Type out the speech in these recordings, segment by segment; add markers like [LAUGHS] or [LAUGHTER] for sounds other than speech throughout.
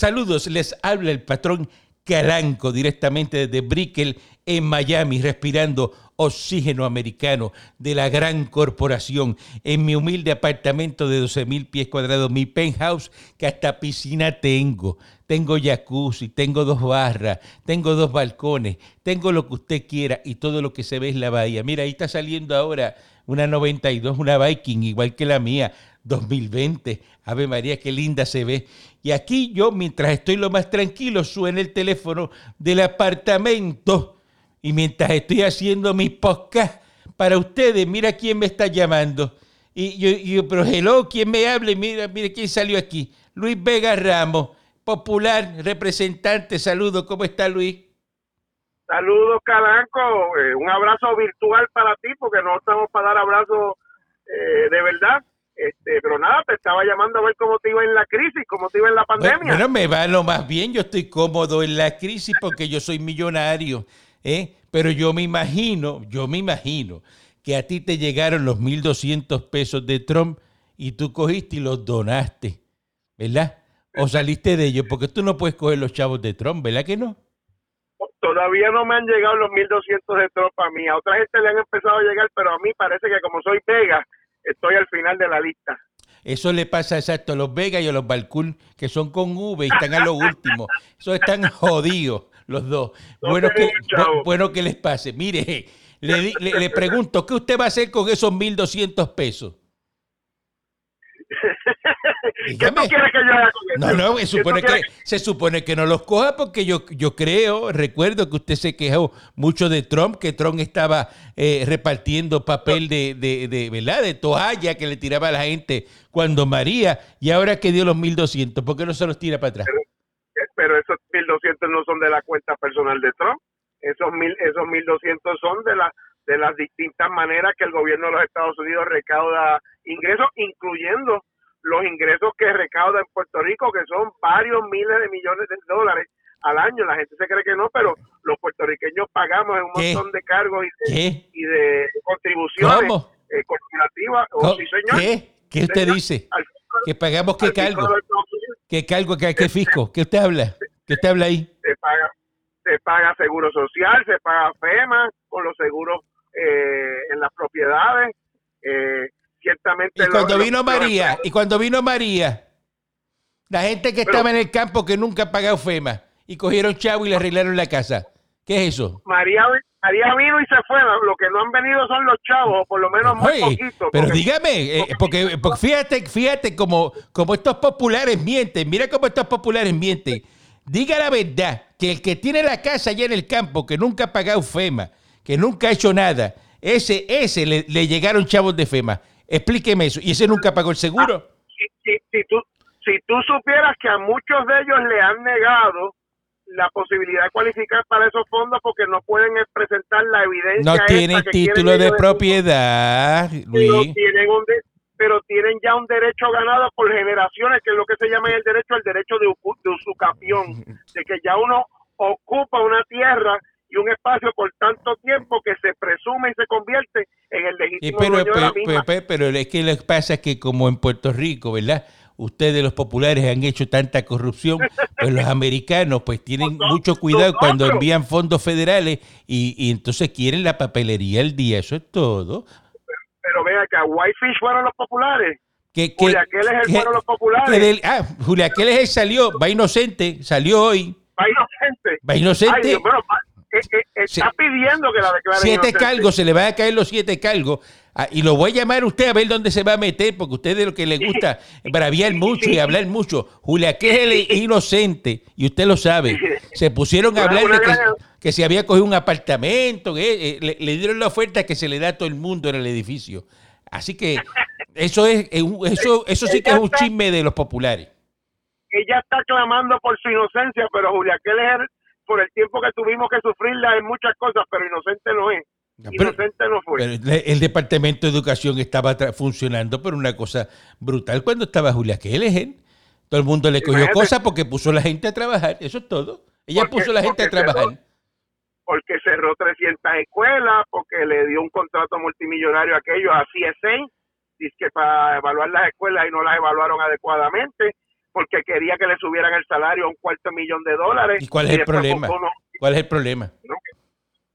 Saludos, les habla el patrón Calanco directamente desde Brickell en Miami, respirando oxígeno americano de la gran corporación en mi humilde apartamento de 12 mil pies cuadrados, mi penthouse, que hasta piscina tengo. Tengo jacuzzi, tengo dos barras, tengo dos balcones, tengo lo que usted quiera y todo lo que se ve es la bahía. Mira, ahí está saliendo ahora una 92, una Viking, igual que la mía, 2020. Ave María, qué linda se ve. Y aquí yo, mientras estoy lo más tranquilo, suena el teléfono del apartamento y mientras estoy haciendo mis podcasts para ustedes, mira quién me está llamando. Y yo, pero hello, ¿quién me habla? Mira, mira quién salió aquí. Luis Vega Ramos, popular, representante. Saludos, ¿cómo está Luis? Saludos, Calanco. Eh, un abrazo virtual para ti, porque no estamos para dar abrazos eh, de verdad. Este, pero nada, te estaba llamando a ver cómo te iba en la crisis, cómo te iba en la pandemia. Bueno, me va lo más bien. Yo estoy cómodo en la crisis porque yo soy millonario. ¿eh? Pero yo me imagino, yo me imagino que a ti te llegaron los 1.200 pesos de Trump y tú cogiste y los donaste, ¿verdad? O saliste de ellos, porque tú no puedes coger los chavos de Trump, ¿verdad que no? Todavía no me han llegado los 1.200 de Trump a mí. A otra gente le han empezado a llegar, pero a mí parece que como soy Vega, estoy al final de la lista. Eso le pasa exacto a los Vega y a los Balcoon, que son con V y están a lo último. Eso están jodidos los dos. Bueno, que, bueno que les pase. Mire, le, le, pregunto, ¿qué usted va a hacer con esos 1.200 pesos? [LAUGHS] ¿Qué tú quieres que yo haga con? No, no, se supone que, se supone que no los coja porque yo, yo creo, recuerdo que usted se quejó mucho de Trump, que Trump estaba eh, repartiendo papel de, de, de, ¿verdad? de toalla que le tiraba a la gente cuando María, y ahora que dio los 1.200, ¿por qué no se los tira para atrás? pero esos 1.200 no son de la cuenta personal de Trump, esos mil, esos 1.200 son de, la, de las distintas maneras que el gobierno de los Estados Unidos recauda ingresos, incluyendo los ingresos que recauda en Puerto Rico, que son varios miles de millones de dólares al año. La gente se cree que no, pero los puertorriqueños pagamos un montón de cargos y de, y de contribuciones eh, corporativas. Oh, ¿Qué? ¿Qué usted dice? ¿Que pagamos qué cargo? ¿Qué cargo, qué, qué fisco? ¿Qué usted habla? ¿Qué usted habla ahí? Se paga, se paga seguro social, se paga FEMA con los seguros eh, en las propiedades. Eh, ciertamente. Y cuando vino María, y cuando vino María, la gente que estaba en el campo que nunca ha pagado FEMA y cogieron chavo y le arreglaron la casa. ¿Qué es eso? María, María vino y se fue. Lo que no han venido son los chavos, por lo menos muy poquito. Pero dígame, eh, porque, fíjate, fíjate como, como estos populares mienten. Mira cómo estos populares mienten. Diga la verdad, que el que tiene la casa allá en el campo, que nunca ha pagado FEMA, que nunca ha hecho nada, ese, ese le, llegaron chavos de FEMA. Explíqueme eso. ¿Y ese nunca pagó el seguro? Ah, si, tú, si tú supieras que a muchos de ellos le han negado la posibilidad de cualificar para esos fondos porque no pueden presentar la evidencia. No tienen título de propiedad, Luis. Pero tienen, ya un derecho ganado por generaciones, que es lo que se llama el derecho al derecho de, de usucapión, [LAUGHS] de que ya uno ocupa una tierra y un espacio por tanto tiempo que se presume y se convierte en el legítimo pero, dueño de la misma. Pero, pero, es que lo que pasa es que como en Puerto Rico, ¿verdad? ustedes los populares han hecho tanta corrupción, pues los [LAUGHS] americanos pues tienen mucho cuidado cuando envían fondos federales y, entonces quieren la papelería al día, eso es todo. Pero, vea que a Whitefish fueron los populares. Que, Julia Keller fueron los populares. ah, Julia Keller salió, va inocente, salió hoy. Va inocente. Va inocente. Eh, eh, está pidiendo que la declaren Siete cargos, se le van a caer los siete cargos. Ah, y lo voy a llamar a usted a ver dónde se va a meter, porque a usted de lo que le gusta braviar mucho y hablar mucho. Julia, que es inocente, y usted lo sabe. Se pusieron a hablar de que, se había cogido un apartamento, que, eh, le, dieron la oferta que se le da a todo el mundo en el edificio. Así que eso es eso eso sí que es un chisme de los populares. Ella está clamando por su inocencia, pero Julia Keller, por el tiempo que tuvimos que sufrirla en muchas cosas, pero inocente no es. Inocente no fue. el Departamento de Educación estaba funcionando por una cosa brutal cuando estaba Julia Keller. Todo el mundo le cogió cosas porque puso a la gente a trabajar. Eso es todo. Ella puso a la gente a trabajar. porque cerró 300 escuelas, porque le dio un contrato multimillonario a aquellos a CSA, dice que para evaluar las escuelas y no las evaluaron adecuadamente, porque quería que le subieran el salario a un cuarto millón de dólares. ¿Y cuál es el problema? ¿Cuál es el problema?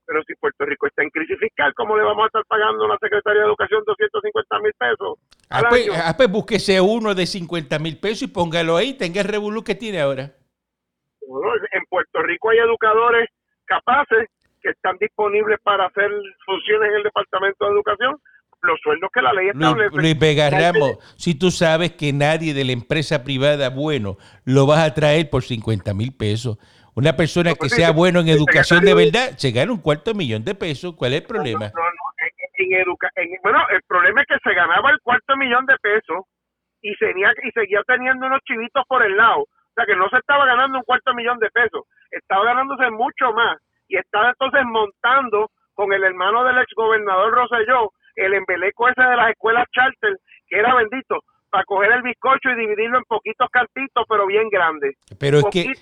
Pero si Puerto Rico está en crisis fiscal, ¿cómo le vamos a estar pagando a la Secretaría de Educación 250 mil pesos? Ah pues, ah, pues, búsquese uno de 50 mil pesos y póngalo ahí, tenga el revolú que tiene ahora. en Puerto Rico hay educadores capaces que están disponibles para hacer funciones en el Departamento de Educación, los sueldos que la ley establece. Luis, Vega Ramos, si tú sabes que nadie de la empresa privada bueno lo vas a traer por 50 mil pesos. Una persona que pues sea bueno en educación de verdad se gana un cuarto millón de pesos. ¿Cuál es el problema? No, no, en, bueno, el problema es que se ganaba el cuarto millón de pesos y, seguía, y seguía teniendo unos chivitos por el lado. O sea, que no se estaba ganando un cuarto millón de pesos, estaba ganándose mucho más y estaba entonces montando con el hermano del exgobernador Rosselló el embeleco ese de las escuelas charter, que era bendito, para coger el bizcocho y dividirlo en poquitos cantitos, pero bien grandes. Pero es que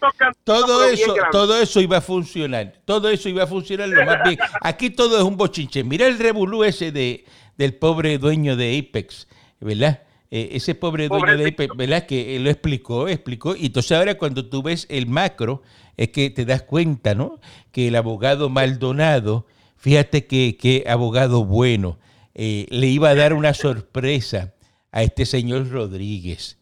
todo eso, todo eso iba a funcionar, todo eso iba a funcionar lo más bien. Aquí todo es un bochinche. Mira el revolú ese de, del pobre dueño de Apex, ¿verdad? Eh, ese pobre dueño de Apex, ¿verdad? Que lo explicó, explicó. Y entonces ahora cuando tú ves el macro, es que te das cuenta, ¿no? Que el abogado Maldonado, fíjate que, que abogado bueno, eh, le iba a dar una sorpresa a este señor Rodríguez.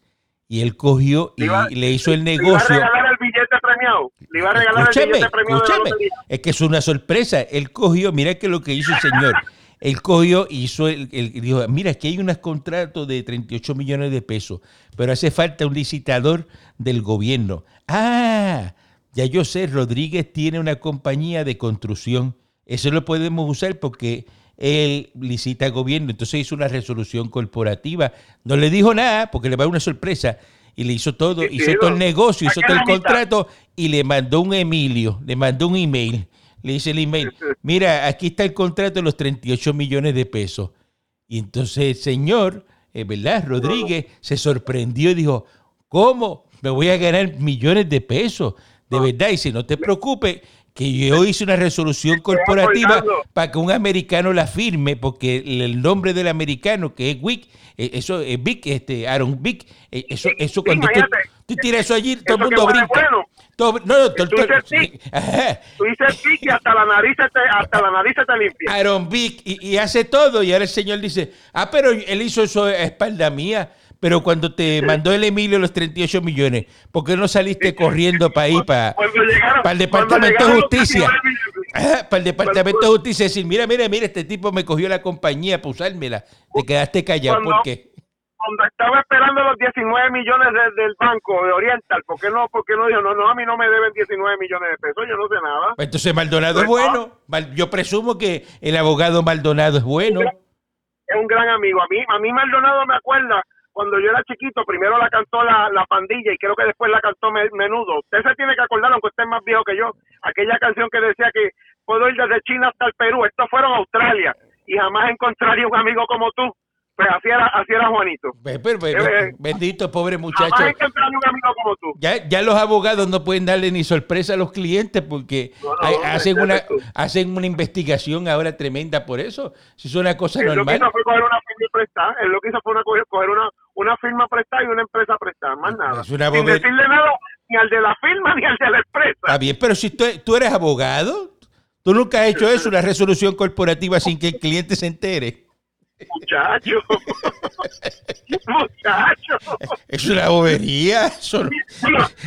Y él cogió y le hizo el negocio. ¿Le iba a regalar el billete premiado? ¿Le iba a regalar el billete premiado? es que es una sorpresa. Él cogió, mira que lo que hizo el señor. Él cogió y hizo el, dijo, mira, aquí hay unos contratos de 38 millones de pesos, pero hace falta un licitador del gobierno. Ah, ya yo sé, Rodríguez tiene una compañía de construcción. Eso lo podemos usar porque él licita al gobierno, entonces hizo una resolución corporativa, no le dijo nada porque le va a una sorpresa. Y le hizo todo, hizo todo el negocio, hizo todo el contrato y le mandó un Emilio, le mandó un email, le dice el email, mira, aquí está el contrato de los 38 millones de pesos. Y entonces el señor, eh, ¿verdad? Rodríguez se sorprendió y dijo, ¿cómo? Me voy a ganar millones de pesos, de verdad, y si no te preocupes, que yo hice una resolución corporativa para que un americano la firme, porque el nombre del americano, que es Wick, eh, eso es Vic, este, Aaron Vic, eh, eso, eso cuando tú, tiras eso allí, todo el mundo brinca. no, no, tú, dices [LAUGHS] tú dices Vic y hasta la nariz te, hasta la nariz te limpia. Aaron Vic, y, y, hace todo, y ahora el señor dice, ah, pero él hizo eso a espalda mía. Pero cuando te mandó el Emilio los 38 millones, ¿por qué no saliste corriendo para ahí, para, para el Departamento de Justicia? para el Departamento de Justicia decir, mira, mira, mira, este tipo me cogió la compañía para usármela. Te quedaste callado, ¿por qué? Cuando estaba esperando los 19 millones del banco de Oriental, ¿por qué no, por qué no dijo, no, no, a mí no me deben 19 millones de pesos, yo no sé nada? Pues entonces Maldonado es pues, bueno. Yo presumo que el abogado Maldonado es bueno. Es un gran amigo. A mí, a mí Maldonado me acuerda cuando yo era chiquito, primero la cantó la, la pandilla y creo que después la cantó Menudo. Usted se tiene que acordar, aunque usted es más viejo que yo, aquella canción que decía que puedo ir desde China hasta el Perú. Estos fueron a Australia y jamás encontraría un amigo como tú pues así era, así era Juanito. Eh, bendito, pobre muchacho. Ya, ya los abogados no pueden darle ni sorpresa a los clientes porque hacen, una, hacen una investigación ahora tremenda por eso. Si es una cosa normal. Lo que hizo fue coger una prestada. Él lo que hizo fue una, coger una, una firma prestada y una empresa prestada. Más nada. Sin decirle nada ni al de la firma ni al de la empresa. Está bien, pero si tú, tú eres abogado, tú nunca has hecho eso, una resolución corporativa sin que el cliente se entere. Muchacho. [LAUGHS] Muchacho. Es una bobería. Eso no,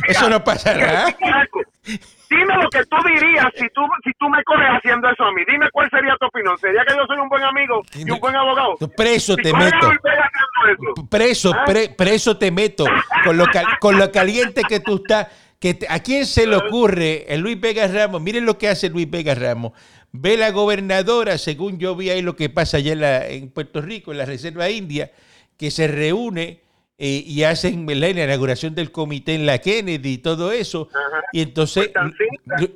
eso no pasará. Dime lo que tú dirías si tú, si tú me coges haciendo eso a mí. Dime cuál sería tu opinión. ¿Sería que yo soy un buen amigo y un buen abogado? Preso te meto. Preso, ¿Ah? preso te meto. Con lo, con lo caliente que tú estás. Que ¿A quién se le ocurre? El Luis Vega Ramos. Miren lo que hace Luis Vega Ramos ve la gobernadora, según yo vi ahí lo que pasa allá en, Puerto Rico, en la Reserva India, que se reúne eh, y hacen la inauguración del comité en la Kennedy y todo eso. Y entonces,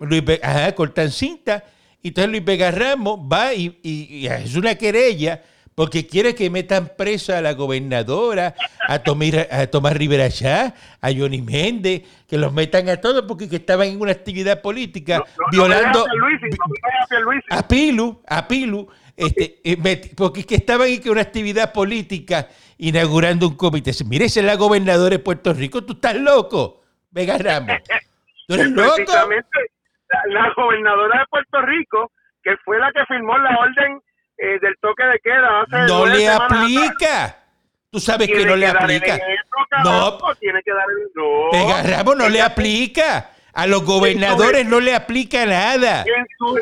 Luis, ajá, cortan cinta. Y entonces Luis Vega Ramos va y es una querella porque quiere que metan presa a la gobernadora, a, a Tomás Rivera Chá, a Johnny Méndez, que los metan a todos porque estaban en una actividad política violando a, Pilu, a Pilu, este, eh, porque que estaban en una actividad política inaugurando un comité. Mire, esa es la gobernadora de Puerto Rico. ¿Tú estás loco? Vega Ramos. ¿Tú eres loco? La, la gobernadora de Puerto Rico, que fue la que firmó la orden eh, del toque de queda hace No le semanas atrás, aplica. Tú sabes que no le aplica. ejemplo, No, tiene que dar el no. No le aplica. A los gobernadores no le aplica nada. en su,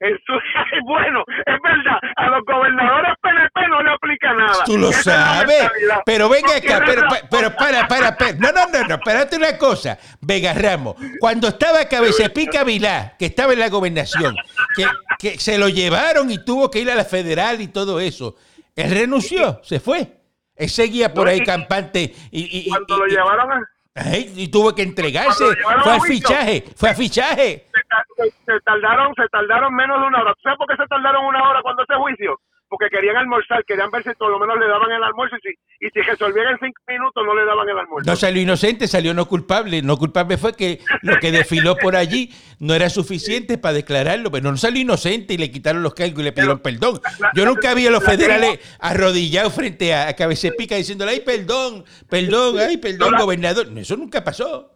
en su, [LAUGHS] bueno, es verdad, a los gobernadores PNP no le aplica nada. Tú lo Esa es sabes. Pero venga acá, pero, pero para, para, para. No, no, no, no, espérate una cosa. Vega Ramos, cuando estaba Cabecepica Vilá, que estaba en la gobernación, que, que se lo llevaron y tuvo que ir a la federal y todo eso, él renunció, se fue. Él seguía por ahí campante y, y- y- Cuando lo llevaron a... ay, y tuvo que entregarse. Fue a fichaje, fue a fichaje. se, ta- se- se tardaron se tardaron menos de una hora. ¿Tú sabes por qué se tardaron una hora cuando ese juicio? Porque querían almorzar, querían ver si por lo menos le daban el almuerzo y si, y si resolvían en cinco minutos no le daban el almuerzo. No salió inocente, salió no culpable. No culpable fue que lo que desfiló por allí no era suficiente para declararlo, pero no salió inocente y le quitaron los cargos y le pidieron perdón. Yo nunca vi a los federales arrodillados frente a, a Cabecepica diciéndole, ay, perdón, perdón, ay, perdón, gobernador. Eso nunca pasó.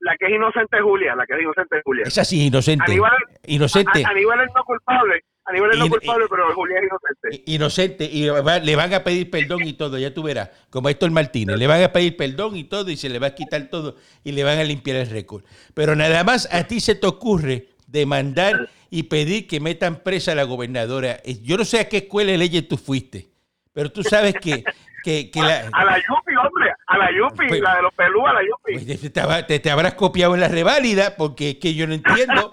La que es inocente es Julia, la que es inocente es Julia. Esa sí es inocente. Aníbal- Inocente. A, Aníbal es no culpable, Aníbal es no culpable, pero Julia es inocente. Inocente. Y le van a pedir perdón y todo, ya tú verás. Como Héctor Martínez. Le van a pedir perdón y todo y se le va a quitar todo y le van a limpiar el récord. Pero nada más a ti se te ocurre demandar y pedir que metan presa a la gobernadora. Eh, Yo no sé a qué escuela de leyes tú fuiste, pero tú sabes que, que, que la, A la Yupi, hombre, a la Yupi, Pues- la de los pelú, a la Yupi. pues te- te habrás copiado en la reválida, porque es que yo no entiendo,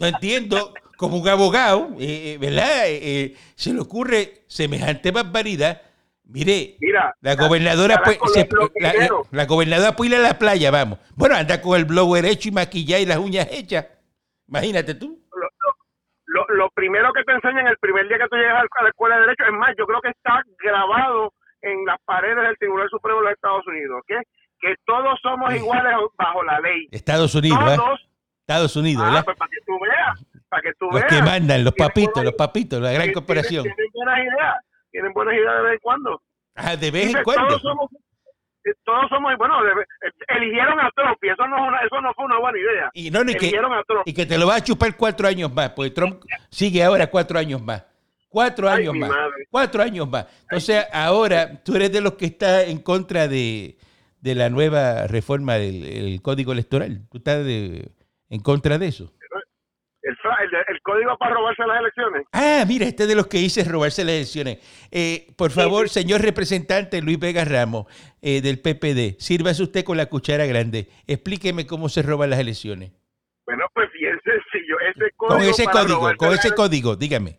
no entiendo como un abogado, eh, eh, ¿verdad? Eh, se le ocurre semejante barbaridad. Mire, Mira, la gobernadora, pues, se- la, la gobernadora puede ir a la playa, vamos. Bueno, anda con el blower hecho y maquillada y las uñas hechas. Imagínate tú. lo, lo- lo- primero que te enseñan el primer día que tú llegas a la escuela de Derecho, es más, yo creo que está grabado en las paredes del Tribunal Supremo de los Estados Unidos, ¿qué? que todos somos iguales bajo la ley. Estados Unidos, ¿eh? Todos, Estados Unidos, ah, ¿verdad? pues para que tú veas, para que tú Los veas. que mandan, los papitos, buenas- los papitos, la gran corporación. Tienen buenas ideas, tienen buenas ideas de vez en cuando. Ah, de vez Dice, en cuando. Todos somos, eh, todos somos, bueno, de- eligieron a Trump y eso no, eso no fue una buena idea. Y no, eligieron a Trump. y que te lo va a chupar cuatro años más, porque Trump sigue ahora cuatro años más. Cuatro Ay, años más. madre. Cuatro años más. Entonces, ahora tú eres de los que está en contra de, de la nueva reforma del el código electoral. Tú estás de- en contra de eso. El, el, el código para robarse las elecciones. Ah, mira, este es de los que dice robarse las elecciones. Eh, por favor, señor representante Luis Vega Ramos, eh, del PPD, sírvase usted con la cuchara grande. Explíqueme cómo se roban las elecciones. Bueno, pues bien sencillo. Ese código Con ese código, con ese código, dígame.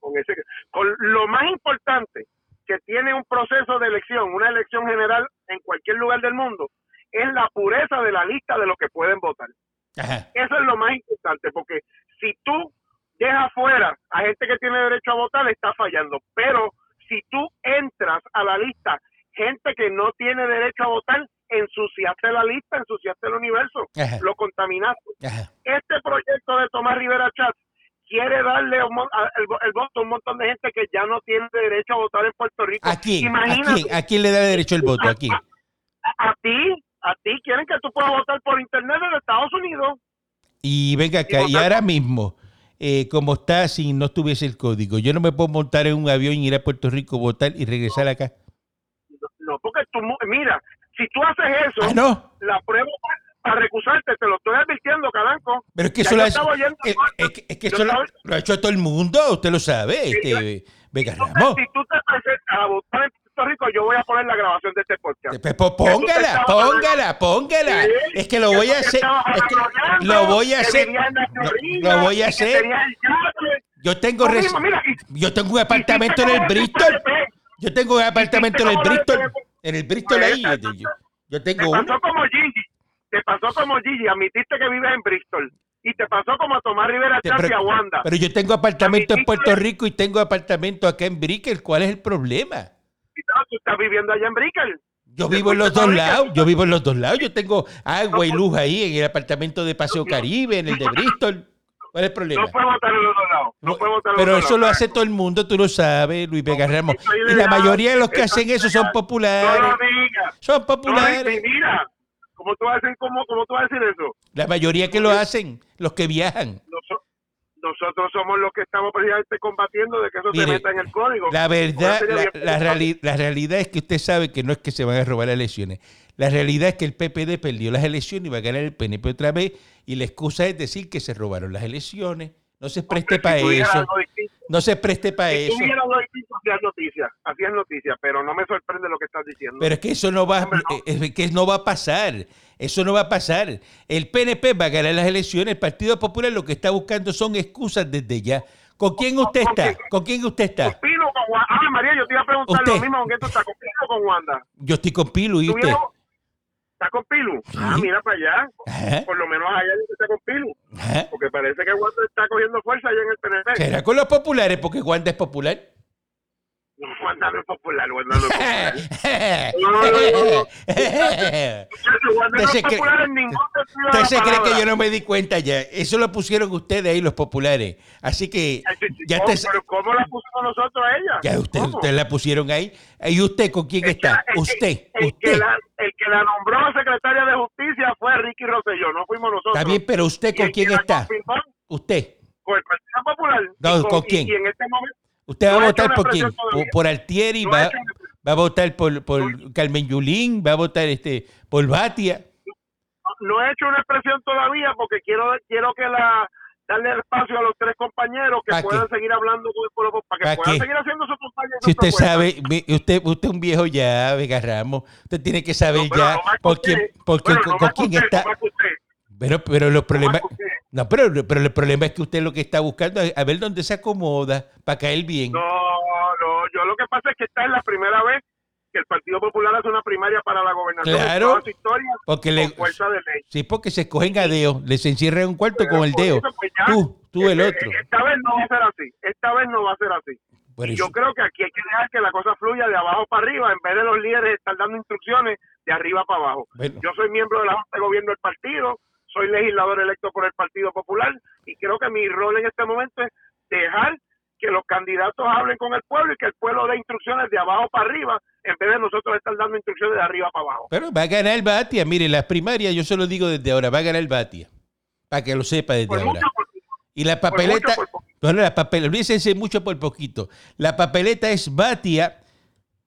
con ese- con lo más importante que tiene un proceso de elección, una elección general en cualquier lugar del mundo, es la pureza de la lista de los que pueden votar. Ajá. Eso es lo más importante, porque si tú dejas fuera a gente que tiene derecho a votar, está fallando. Pero si tú entras a la lista gente que no tiene derecho a votar, ensuciaste la lista, ensuciaste el universo, Ajá. lo contaminaste. Ajá. Este proyecto de Tomás Rivera Chat quiere darle un mon- a- el, vo- el voto a un montón de gente que ya no tiene derecho a votar en Puerto Rico. ¿A quién? ¿A Imagínate, quién? ¿A quién le da derecho el voto? ¿A quién? a, a ti, a ti quieren que tú puedas votar por internet en Estados Unidos. Y venga acá, y ahora mismo, eh, como está, si no tuviese el código, yo no me puedo montar en un avión y ir a Puerto Rico, votar y regresar acá. No, no, porque tú, mira, si tú haces eso, Ah, no. la prueba para recusarte, te lo estoy advirtiendo, Calanco. Pero es que Ya eso yo lo, ha- estaba oyendo- es, es que- es que yo eso lo, ha hecho todo el mundo, usted lo sabe, este, Vega Entonces, Ramos. si tú te presentas a votar en Puerto Rico, yo voy a poner la grabación de este podcast. Pues, pues, póngala, póngala, póngala. Sí, Es que lo voy a hacer. es que lo voy a hacer. en Lo, voy a hacer. Yo tengo, res- mismo, mira, y- yo tengo un apartamento en el Bristol. Yo tengo un apartamento en el Bristol. En el Bristol ahí. Yo, yo- yo Te tengo uno. pasó como Gigi. Te pasó como Gigi. Admitiste que vives en Bristol. Y te pasó como a Tomás Rivera y a pero, Wanda. pero yo tengo apartamento en Admitiste- Puerto Rico y tengo apartamento acá en Brickell. ¿Cuál es el problema? No, tú estás viviendo allá en Brickell. Yo vivo en los dos lados. Yo vivo en los dos lados. Yo tengo agua y No, luz ahí en el apartamento de Paseo Caribe, en el de Bristol. ¿Cuál es el problema? No puede votar en los dos lados. No puede votar en Pero eso lo hace todo el mundo, tú lo sabes, Luis Vega Ramos. Y la mayoría de los que hacen es eso son. No populares. lo digas. Son No, populares. y mira, ¿cómo tú decir, cómo, cómo tú vas a decir eso? La mayoría que lo hacen, los que viajan. Nosotros somos los que estamos precisamente combatiendo de que eso Mire, se meta en el código. La verdad, la, reali- la realidad es que usted sabe que no es que se van a robar las elecciones. La realidad es que el PPD perdió las elecciones y va a ganar el PNP otra vez. Y la excusa es decir que se robaron las elecciones. No se preste para eso. No se preste para Si eso. hacías noticia, hacías noticia, pero no me sorprende lo que estás diciendo. Pero es que eso no va, Hombre, no. es que no va a pasar. Eso no va a pasar. El PNP va a ganar las elecciones. El Partido Popular lo que está buscando son excusas desde ya. ¿Con quién usted está? ¿Con quién usted está? Con Pino o con Wanda. Ah, María, yo te iba a preguntar Usted. lo mismo, ¿con quién tú estás? ¿Con Pino o con Wanda? Yo estoy con Pilu y usted. ¿Tuvieron- ¿Está con Pilu? Ah, mira para allá. Ajá, Por lo menos allá dice está con Pilu. ajá. Porque parece que Wanda está cogiendo fuerza allá en el PNP. Será con los populares porque Wanda es popular. No, no es popular, no es popular. ¿Usted [LAUGHS] no, no se es cree- popular en ningún sentido de la se cree que yo no me di cuenta ya? Eso lo pusieron ustedes ahí, los populares. Así que ya te, Pero ¿cómo la pusimos nosotros a ella? ya usted, usted la pusieron ahí. ¿Y usted con quién está? Usted, usted. la- el que la nombró secretaria de justicia fue Ricky Rosselló, no fuimos nosotros. Está bien, pero usted con quién está? Usted. Con el Partido Popular. No, Y ¿con y- quién? Y, en este momento Usted va No a votar por quién? Por, por Altieri, No va, hecho va a votar por, por Carmen Yulín, va a votar este por Batia. no he hecho una expresión todavía porque quiero quiero que la darle espacio a los tres compañeros que ¿Pa puedan qué? seguir hablando con el pueblo para que ¿Pa puedan qué? seguir haciendo su campaña. y Si usted sabe, usted, usted es un viejo ya, Vega Ramos, usted tiene que saber ya por quién, por quién- está. Pero, pero los problemas, no, pero, pero el problema es que usted lo que está buscando es a ver dónde se acomoda para caer bien. No, no, yo lo que pasa es que esta es la primera vez que el Partido Popular hace una primaria para la gobernación Claro. en toda su historia Porque con le, fuerza de ley. sí, porque se escogen a deo, les encierran en un cuarto con el eso, pues ya, Tú, tú el eh, otro. Esta vez no va a ser así. Esta vez no va a ser así. Y yo creo que aquí hay que dejar que la cosa fluya de abajo para arriba en vez de los líderes estar dando instrucciones de arriba para abajo. Bueno. Yo soy miembro de la Junta de Gobierno del partido, soy legislador electo por el Partido Popular y creo que mi rol en este momento es dejar que los candidatos hablen con el pueblo y que el pueblo dé instrucciones de abajo para arriba en vez de nosotros estar dando instrucciones de arriba para abajo. Pero va a ganar Batia. Mire, las primarias, yo se lo digo desde ahora, va a ganar Batia. Para que lo sepa desde Por ahora. mucho, por, Y la papeleta. por poquito. No, no, la papeleta. Olvídense mucho por poquito. La papeleta es Batia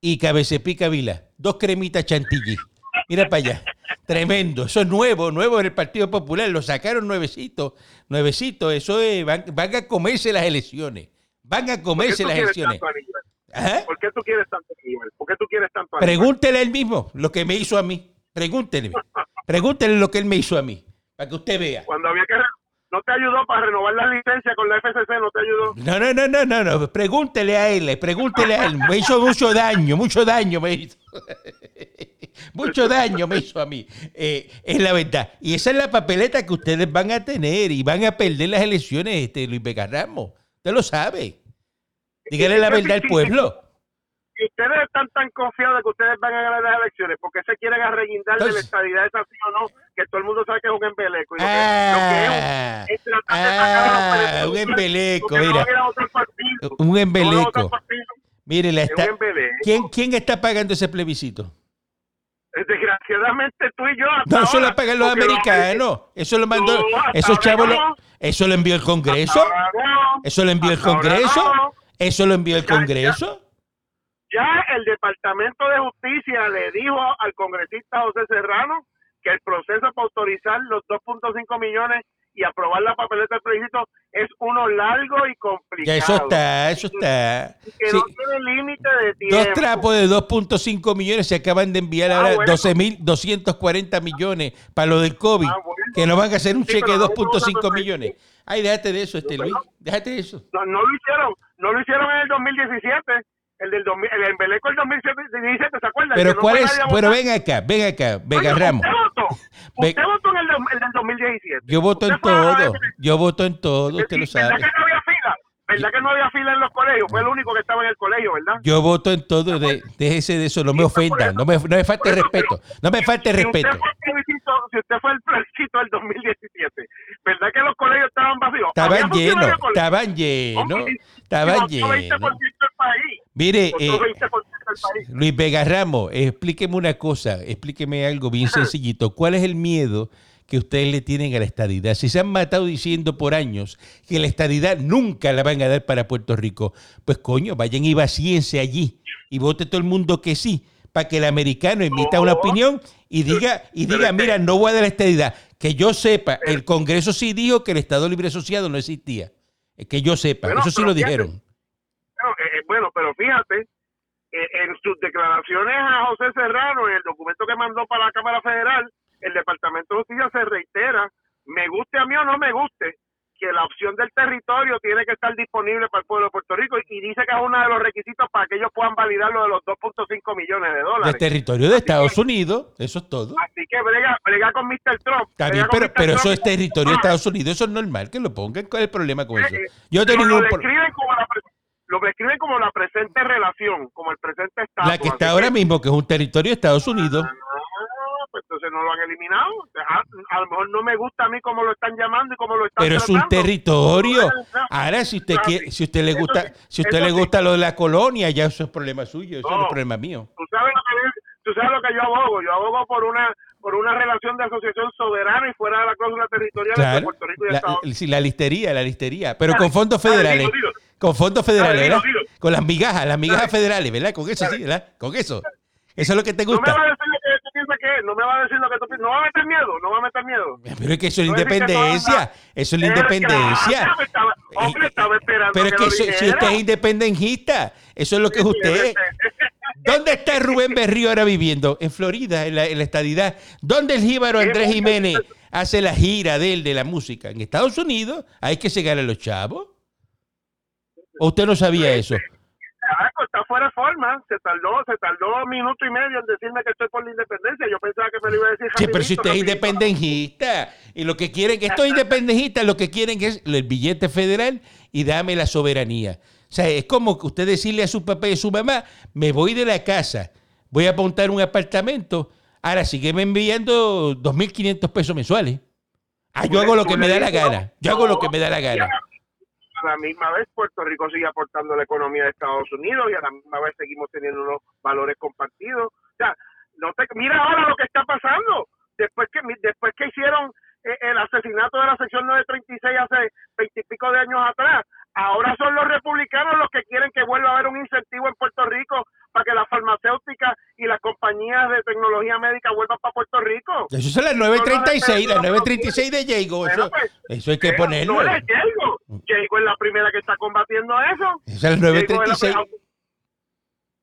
y Cabecepica Vila. Dos cremitas chantilly. Mira para allá. Tremendo. Eso es nuevo, nuevo en el Partido Popular. Lo sacaron nuevecito. Nuevecito. Eso es. Van, van a comerse las elecciones. Van a ¿Por qué comerse las elecciones. tanto? Ajá. ¿Por qué tú quieres tanto, Aníbal? ¿Por qué tú quieres tanto, Aníbal? Pregúntele él mismo lo que me hizo a mí. Pregúntele. [LAUGHS] Pregúntele lo que él me hizo a mí. Para que usted vea. Cuando había que... No te ayudó para renovar la licencia con la FCC, no te ayudó. No, no, no, no, no, no. Pregúntele a él, pregúntele a él. Me hizo mucho daño, mucho daño me hizo. [LAUGHS] mucho daño me hizo a mí. Eh, es la verdad. Y esa es la papeleta que ustedes van a tener y van a perder las elecciones, este Luis Vega Ramos. Usted lo sabe. Dígale la verdad al pueblo. Si ustedes están tan confiados de que ustedes van a ganar las elecciones, porque se quieren arreguindar de la estabilidad esa sí o no? Que todo el mundo sabe que es un embeleco. Y lo que, lo que es, Ah, es de ah, un embeleco, no mira. Un no a embeleco. Mire, la Es un está, embeleco. ¿quién, ¿quién está pagando ese plebiscito? Desgraciadamente tú y yo. No, eso lo pagan los americanos. Eso lo mandó. No, Esos chavos. lo- eso lo envió el Congreso. ahora no. Eso lo envió el Congreso. Eso lo envió el Ya, ya. Congreso. Ya el Departamento de Justicia le dijo al congresista José Serrano que el proceso para autorizar los 2.5 millones y aprobar la papeleta del plebiscito es uno largo y complicado. Ya eso está, eso está. Que Sí, no tiene límite de tiempo. Dos trapos de 2.5 millones se acaban de enviar Ah, ahora bueno. 12.240 millones para lo del COVID. Ah, bueno. Que nos van a hacer un Sí, cheque de pero no 2.5 vamos a- millones. Ay, déjate de eso, este Luis. Déjate de eso. No, no lo hicieron, no lo hicieron en el 2017. El del 2000, el embeleco del 2017, ¿se acuerdan? Pero no cuál fue es, pero ven acá, ven acá, Vega Oye, Ramos. Usted votó, [LAUGHS] Ve- usted votó en el, del- el del 2017. Yo voto en Usted fue todo, yo voto en todo, usted lo ¿Verdad sabe. que no había fila? ¿Verdad que no había fila en los colegios? Fue el único que estaba en el colegio, ¿verdad? Yo voto en todo, de, déjese de eso, no me ofenda, no me, no me falte eso, respeto, no me falte Si usted respeto. fue al plebiscito, si usted fue el plebiscito del 2017, ¿verdad que los colegios estaban vacíos? Estaban llenos, estaban llenos, estaban Votó 20% llenos. Mire, eh, 20% del país. Luis Vega Ramos, explíqueme una cosa, explíqueme algo bien sencillito. ¿Cuál es el miedo que ustedes le tienen a la estadidad? Si se han matado diciendo por años que la estadidad nunca la van a dar para Puerto Rico, pues coño, vayan y vacíense allí y vote todo el mundo que sí, para que el americano emita una opinión y diga, y diga, mira, no voy a dar la estadidad. Que yo sepa, el Congreso sí dijo que el Estado Libre Asociado no existía. Que yo sepa, eso sí lo dijeron. Bueno, eh, eh, pero fíjate, eh, en sus declaraciones a José Serrano, en el documento que mandó para la Cámara Federal, el Departamento de Justicia se reitera, me guste a mí o no me guste, que la opción del territorio tiene que estar disponible para el pueblo de Puerto Rico y, dice que es uno de los requisitos para que ellos puedan validar lo de los 2.5 millones de Del dólares. territorio de Estados Unidos, eso es todo. Así que brega, brega con Mr. Trump. Con pero, Mr. pero eso es territorio de Ah, Estados Unidos, eso es normal que lo pongan. ¿Cuál es el problema con eso? Eh, Yo no tengo ningún lo pro- describen como la pre- lo describen como la presente relación, como el presente estado. La que está ahora mismo, que es un territorio de Estados Unidos. Ah, pues entonces no lo han eliminado. A, a lo mejor no me gusta a mí cómo lo están llamando y cómo lo están Pero es un territorio. Ah, Ahora, si usted Ah, quiere, si usted le gusta, sí, si usted le sí. gusta lo de la colonia, ya eso es problema suyo, eso no No. es problema mío. Tú sabes lo que tú sabes lo que yo abogo. Yo abogo por una por una relación de asociación soberana y fuera de la cláusula territorial entre Claro, Puerto Rico y la, Estados Unidos. sí, la listería, la listería, pero con fondos federales. dilo, dilo. Con fondos federales, dilo. Con las migajas, las migajas federales, ¿verdad? Con eso sí, ¿verdad? Con eso. Eso es lo que te No me gusta. va a decir lo que tú piensas que es, no me va a decir lo que tú piensas. No va a meter miedo, no va a meter miedo. Pero es que eso es que independencia. Eso es la Eh, independencia. claro, estaba- Hombre, estaba esperando Pero es que eso- si usted es independentista, eso es lo que es usted. ¿Dónde está Rubén Berrío ahora viviendo? En Florida, en la, en la estadidad. ¿Dónde el jíbaro Andrés Jiménez hace la gira de él, de la música? En Estados Unidos, hay que se ganan los chavos. ¿O usted no sabía eso? Se tardó, se tardó un minuto y medio en decirme que estoy por la independencia. Yo pensaba que me lo iba a decir Sí, pero si usted es independentista y lo que quieren, estos independentistas lo que quieren es el billete federal y dame la soberanía. O sea, es como que usted decirle a su papá y a su mamá, me voy de la casa, voy a montar un apartamento, ahora sígueme enviando 2.500 pesos mensuales. Ah, yo hago lo que me da la gana, yo hago lo que me da la gana. La misma vez, Puerto Rico sigue aportando a la economía de Estados Unidos y a la misma vez seguimos teniendo unos valores compartidos. O sea, no te, mira ahora lo que está pasando. Después que después que hicieron eh, el asesinato de la sección 936 hace veintipico de años atrás, ahora son los republicanos los que quieren que vuelva a haber un incentivo en Puerto Rico para que las farmacéuticas y las compañías de tecnología médica vuelvan para Puerto Rico. Eso son las 9.36, las 9.36 de Jago, eso, pues, eso hay que ponerlo. No es. Primera que está combatiendo eso. Eso es la 9.36. primera-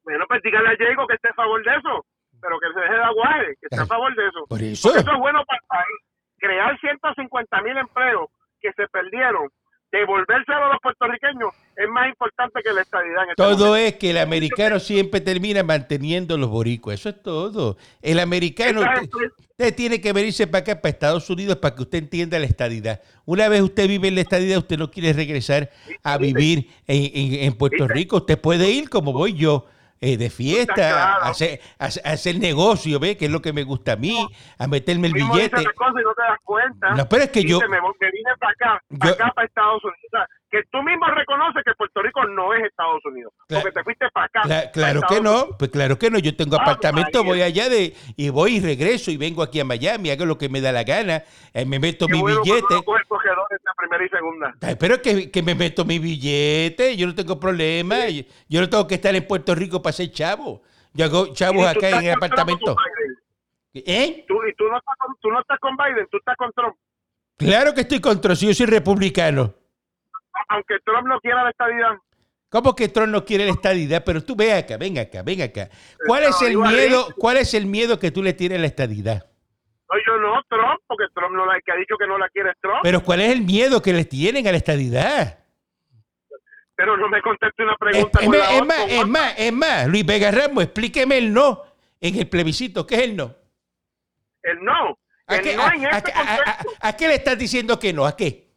Bueno, pues dígale a Diego que esté a favor de eso, pero que se deje de aguaje, que esté a favor de eso. Por eso. Porque eso es bueno para el país. Crear 150 mil empleos que se perdieron, devolvérselo a los puertorriqueños, es más importante que la estabilidad en este Todo momento. es que el americano siempre termina manteniendo los boricuas. Eso es todo. El americano, usted, tiene que venirse para acá, para Estados Unidos, para que usted entienda la estadidad. Una vez usted vive en la estadidad, usted no quiere regresar a vivir en, en- en Puerto. Rico. Usted puede ir como voy yo. Eh, de fiesta, claro. a hacer, a a hacer negocio, ¿ve? Que es lo que me gusta a mí, a meterme el billete. y no te das cuenta. No, pero es que yo- me, me vine para acá, para Yo- acá, para Estados Unidos. O sea, que tú mismo reconoces que Puerto Rico no es Estados Unidos. Cla- porque te fuiste para acá. Cla- para claro que no, pues claro que no. Yo tengo Ah, apartamento, voy allá de y voy y regreso y vengo aquí a Miami, hago lo que me da la gana, eh, me meto Qué mi bueno billete. de primera y segunda. Ay, Pero que, que me meto mi billete, yo no tengo problema. Yo, yo no tengo que estar en Puerto Rico para ser chavo. Yo hago chavos acá en el con Trump apartamento. con. ¿Eh? Tú, y tú no, estás con, tú no estás con Biden, tú estás con Trump. Claro que estoy contra, si yo soy republicano. Aunque Trump no quiera la estabilidad. ¿Cómo que Trump no quiere la estadidad? Pero tú ve acá, ven acá, ven acá. ¿Cuál es el miedo? es. ¿Cuál es el miedo que tú le tienes a la estadidad? No, yo no, Trump, porque Trump no la que ha dicho que no la quiere es Trump. Pero ¿cuál es el miedo que le tienen a la estadidad? Pero no me conteste una Es, pregunta es con más, la es otra, más, es más, es más, Luis Vega Ramos, explíqueme el no en el plebiscito. ¿Qué es el no? El no. ¿A El qué, no a- en este a- a- qué le estás diciendo que no? ¿A qué?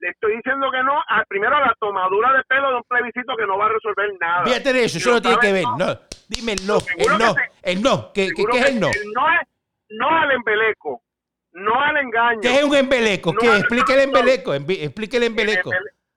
Le estoy diciendo que no, a, primero a la tomadura de pelo de un plebiscito que no va a resolver nada. Fíjate de eso, eso no tiene que ver. No, dime el no, el no, el no. ¿Qué, qué- qué es el no? El no es no al embeleco, no al engaño. ¿Qué es un embeleco? ¿Qué? Explique el embeleco. Explique el embeleco.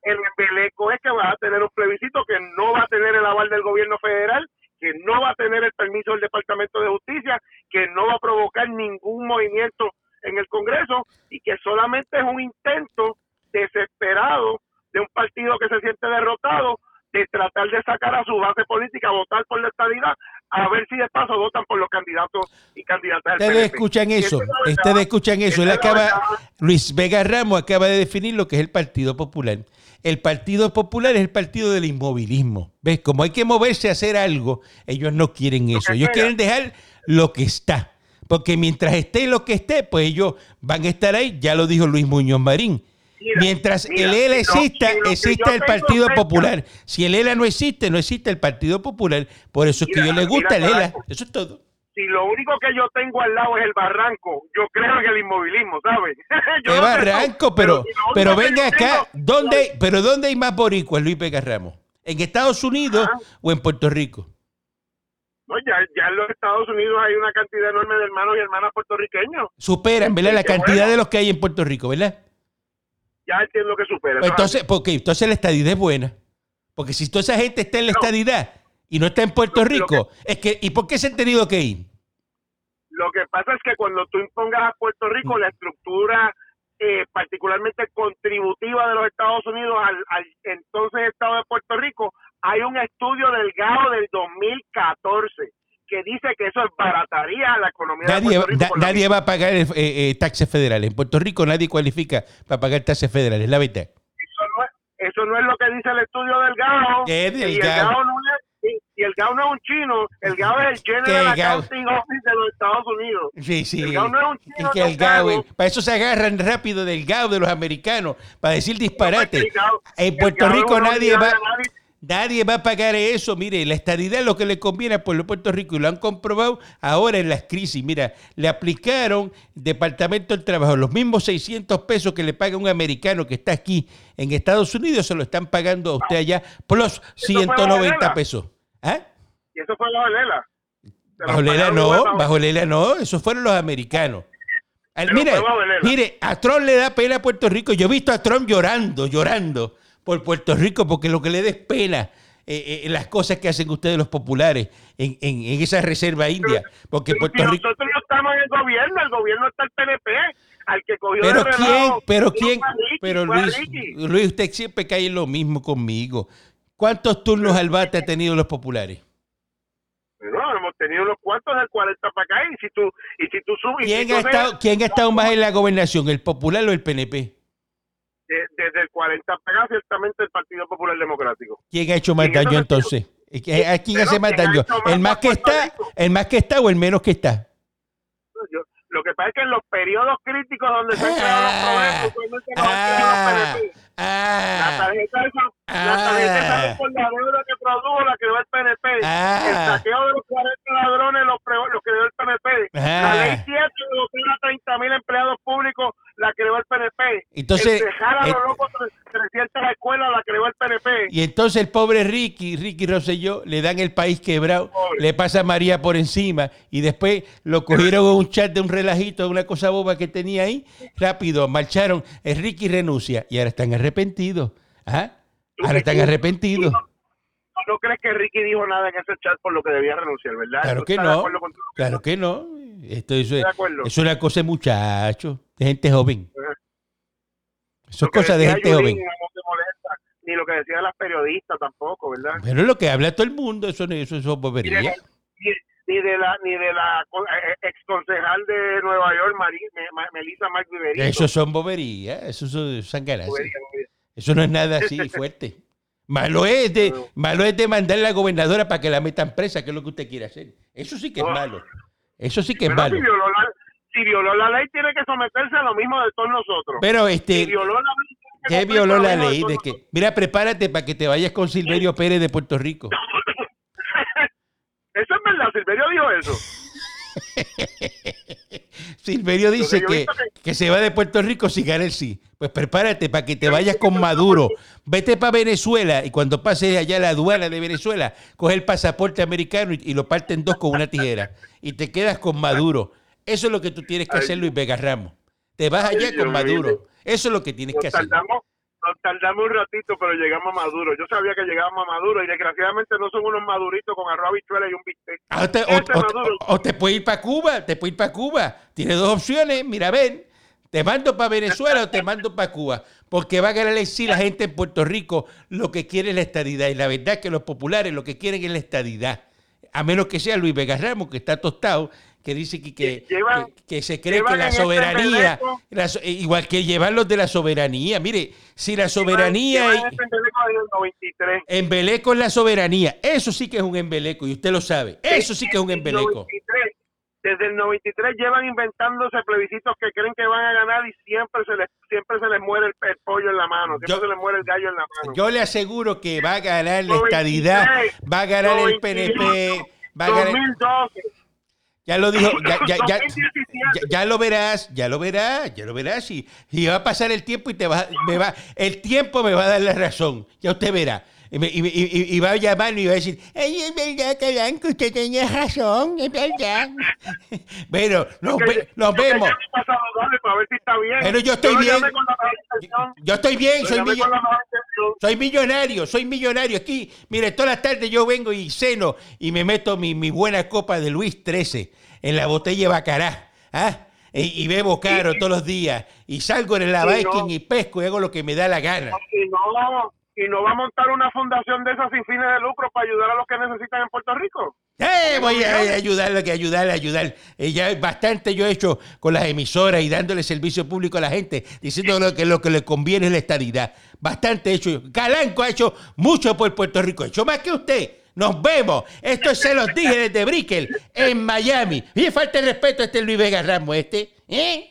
El, embeleco es que va a tener un plebiscito que no va a tener el aval del gobierno federal, que no va a tener el permiso del Departamento de Justicia, que no va a provocar ningún movimiento en el Congreso y que solamente es un intento desesperado de un partido que se siente derrotado de tratar de sacar a su base política a votar por la estabilidad a ver si de paso votan por los candidatos y candidatas del Ustedes escuchan eso, ustedes escuchan eso. Él acaba, Luis Vega Ramos acaba de definir lo que es el Partido Popular. El Partido Popular es el partido del inmovilismo. ¿Ves? Como hay que moverse a hacer algo, ellos no quieren eso. Ellos quieren dejar lo que está. Porque mientras esté lo que esté, pues ellos van a estar ahí, ya lo dijo Luis Muñoz Marín. Mientras el ELA exista, existe el Partido Popular. Si el ELA no existe, no existe el Partido Popular. Por eso es que yo le gusta el ELA. Eso es todo. Si lo único que yo tengo al lado es el barranco, yo creo en el inmovilismo, ¿sabes? [LAUGHS] ¿Qué barranco? Pero, pero, venga acá, ¿dónde, pero ¿dónde hay más boricuas, Luis Pega Ramos? ¿En Estados Unidos o en Puerto Rico? No, ya, ya, en los Estados Unidos hay una cantidad enorme de hermanos y hermanas puertorriqueños. Superan, ¿verdad? La cantidad de los que hay en Puerto Rico, ¿verdad? Ya entiendo que supera. Entonces, porque entonces la estadidad es buena. Porque si toda esa gente está en la estadidad y no está en Puerto Rico, es que, ¿y por qué se han tenido que ir? Lo que pasa es que cuando tú impongas a Puerto Rico la estructura eh, particularmente contributiva de los Estados Unidos al, al, entonces Estado de Puerto Rico, hay un estudio del GAO del 2014 que dice que eso barataría la economía nadie, de Puerto Rico. nadie va a pagar eh, eh, taxes federales. En Puerto Rico nadie cualifica para pagar taxes federales, la verdad. Eso no, es, eso no es lo que dice el estudio del GAO. ¿Qué es del y? El GAO no es, y el GAO no es un chino, el GAO es el [LAUGHS] General Accounting Office de los Estados Unidos. Sí, sí. El GAO no es un chino. Que el GAO, para eso se agarran rápido del GAO de los americanos, para decir disparate. en Puerto Rico nadie va... Nadie, Nadie va a pagar eso. Mire, la estadidad es lo que le conviene al pueblo de Puerto Rico y lo han comprobado ahora en las crisis. Mira, le aplicaron Departamento del Trabajo los mismos 600 pesos que le paga un americano que está aquí en Estados Unidos, se lo están pagando a usted allá, plus 190 pesos. ¿Ah? ¿Y eso fue bajo Lela? Bajo Lela no, bajo Lela no, esos fueron los americanos. mire, mire, a Trump le da pena a Puerto Rico. Yo he visto a Trump llorando, llorando por Puerto Rico porque lo que le des pena eh, eh, las cosas que hacen ustedes los populares en, en, esa reserva india. Porque Puerto Rico... Nosotros no estamos en el gobierno, el gobierno está el PNP, al que cogió Pero quién, pero quién, pero Luis, Luis, usted siempre cae en lo mismo conmigo. ¿Cuántos turnos al bate ha tenido los populares? No, hemos tenido unos cuantos del 40 para acá y si tú, y si tú subes... ¿Quién, ha estado, ¿Quién ha estado más en la gobernación, el popular o el PNP? Desde el 40 para ciertamente el Partido Popular Democrático. ¿Quién ha hecho más daño entonces? ¿A quién hace más daño? ¿El más que está, el más que está o el menos que está? lo que pasa es que en los periodos críticos donde se han creado los problemas, ah, ah, la tarjeta esa, la tarjeta esa por la deuda que produjo la creó el PNP. Ah, el saqueo de los 40 ladrones los, los creó el PNP. La ley 7 de los 30 mil empleados públicos la creó el PNP. Entonces, dejar a los eh, locos 300 la escuela la creó el PNP. Y entonces el pobre Ricky, Ricky Rosselló, le dan el país quebrado, le pasa a María por encima y después lo cogieron en un chat de un relajito, de una cosa boba que tenía ahí, rápido, marcharon, el Ricky renuncia y ahora están arrepentidos. ¿Ah? Ahora están arrepentidos. ¿No crees que Ricky dijo nada en ese chat por lo que debía renunciar, verdad? Claro que no. Claro que no. Esto, eso, es, es una cosa de muchachos, de gente joven. Eso es cosa de gente joven. ni lo que decían las periodistas tampoco, ¿verdad? Pero es lo que habla todo el mundo, eso, eso, eso es bobería. Ni, de la ni de la eh, ex concejal de Nueva York, Melissa Mark Eso son boberías, eso son sangaras. Eso no es nada así [LAUGHS] fuerte. Malo es, de, malo es de mandarle a la gobernadora para que la metan presa, que es lo que usted quiere hacer. Eso sí que es malo. Eso sí que es malo. Si violó, la, ley, tiene que someterse a lo mismo de todos nosotros. Pero este. violó la ley, ¿Qué violó la ley? De que, mira, prepárate para que te vayas con Silverio Pérez de Puerto Rico. [LAUGHS] eso es verdad, Silverio dijo eso. [LAUGHS] [LAUGHS] Silverio dice que, que, se va de Puerto Rico si gana el sí. Pues prepárate para que te vayas con Maduro. Vete para Venezuela y cuando pases allá a la aduana de Venezuela, coge el pasaporte americano y, lo parten dos con una tijera. Y te quedas con Maduro. Eso es lo que tú tienes que hacer, Luis Vega Ramos. te vas Ay, allá con. Maduro. Eso es lo que tienes Nos que hacer. tardamos, nos tardamos un ratito, pero llegamos a Maduro. Yo sabía que llegábamos a Maduro y desgraciadamente no son unos maduritos con arroz, habichuela y un bistec. Ah, o, te puedes ir para Cuba, te puedes ir para Cuba. Tienes dos opciones, mira, ven. Te mando para Venezuela o te mando para Cuba. Porque va a ganar sí la gente en Puerto Rico lo que quiere es la estadidad. Y la verdad es que los populares lo que quieren es la estadidad. A menos que sea Luis Vega Ramos, que está tostado, que dice que, que, Llevan- que- que se cree llevan que la en este soberanía, la so- igual que llevarlos de la soberanía. Mire, si la soberanía... Llevan ese embeleco desde el 93. Embeleco es la soberanía. Eso sí que es un embeleco y usted lo sabe. Eso sí que es un Desde el embeleco. 93, Desde el 93 llevan inventándose plebiscitos que creen que van a ganar y siempre se les siempre se les muere el, el pollo en la mano, siempre Yo- se les muere el gallo en la mano. Yo le aseguro que va a ganar la 93, estadidad, va a ganar el 93, PNP, va a ganar... 2012, Ya lo dijo, ya, ya, ya, 2017. [LAUGHS] ya- ya lo verás, ya lo verás, ya lo verás. Y, y va a pasar el tiempo y te va, me va, el tiempo me va a dar la razón. Ya usted verá. Y, me- y- y- y va a llamarme y va a decir, ay, es verdad, Calanco, usted tenía razón, es verdad. [LAUGHS] bueno, nos, Que- ve- nos yo que vemos. llame para saludarle, para ver si está bien. Pero yo estoy bien. Yo estoy bien, soy millo-. Soy millonario, soy millonario. Aquí, mire, todas las tardes yo vengo y ceno y me meto mi, mi buena copa de Luis XIII en la botella de Bacará. ¿ah? Y, y bebo caro todos los días. Y salgo en la Sí, no. Viking y pesco y hago lo que me da la gana. Y no, y no va a montar una fundación de esas sin fines de lucro para ayudar a los que necesitan en Puerto Rico. ¡Eh! Voy a, ayudarle, que ayudarle, ayudar. Eh, ya bastante yo he hecho con las emisoras y dándole servicio público a la gente, diciendo lo que lo que le conviene es la estadidad. Bastante he hecho. Calanco ha hecho mucho por Puerto Rico, ha hecho más que usted. Nos vemos. Esto se los dije desde Brickell, en Miami. Y falta el respeto a este Luis Vega Ramos, este. ¿Eh?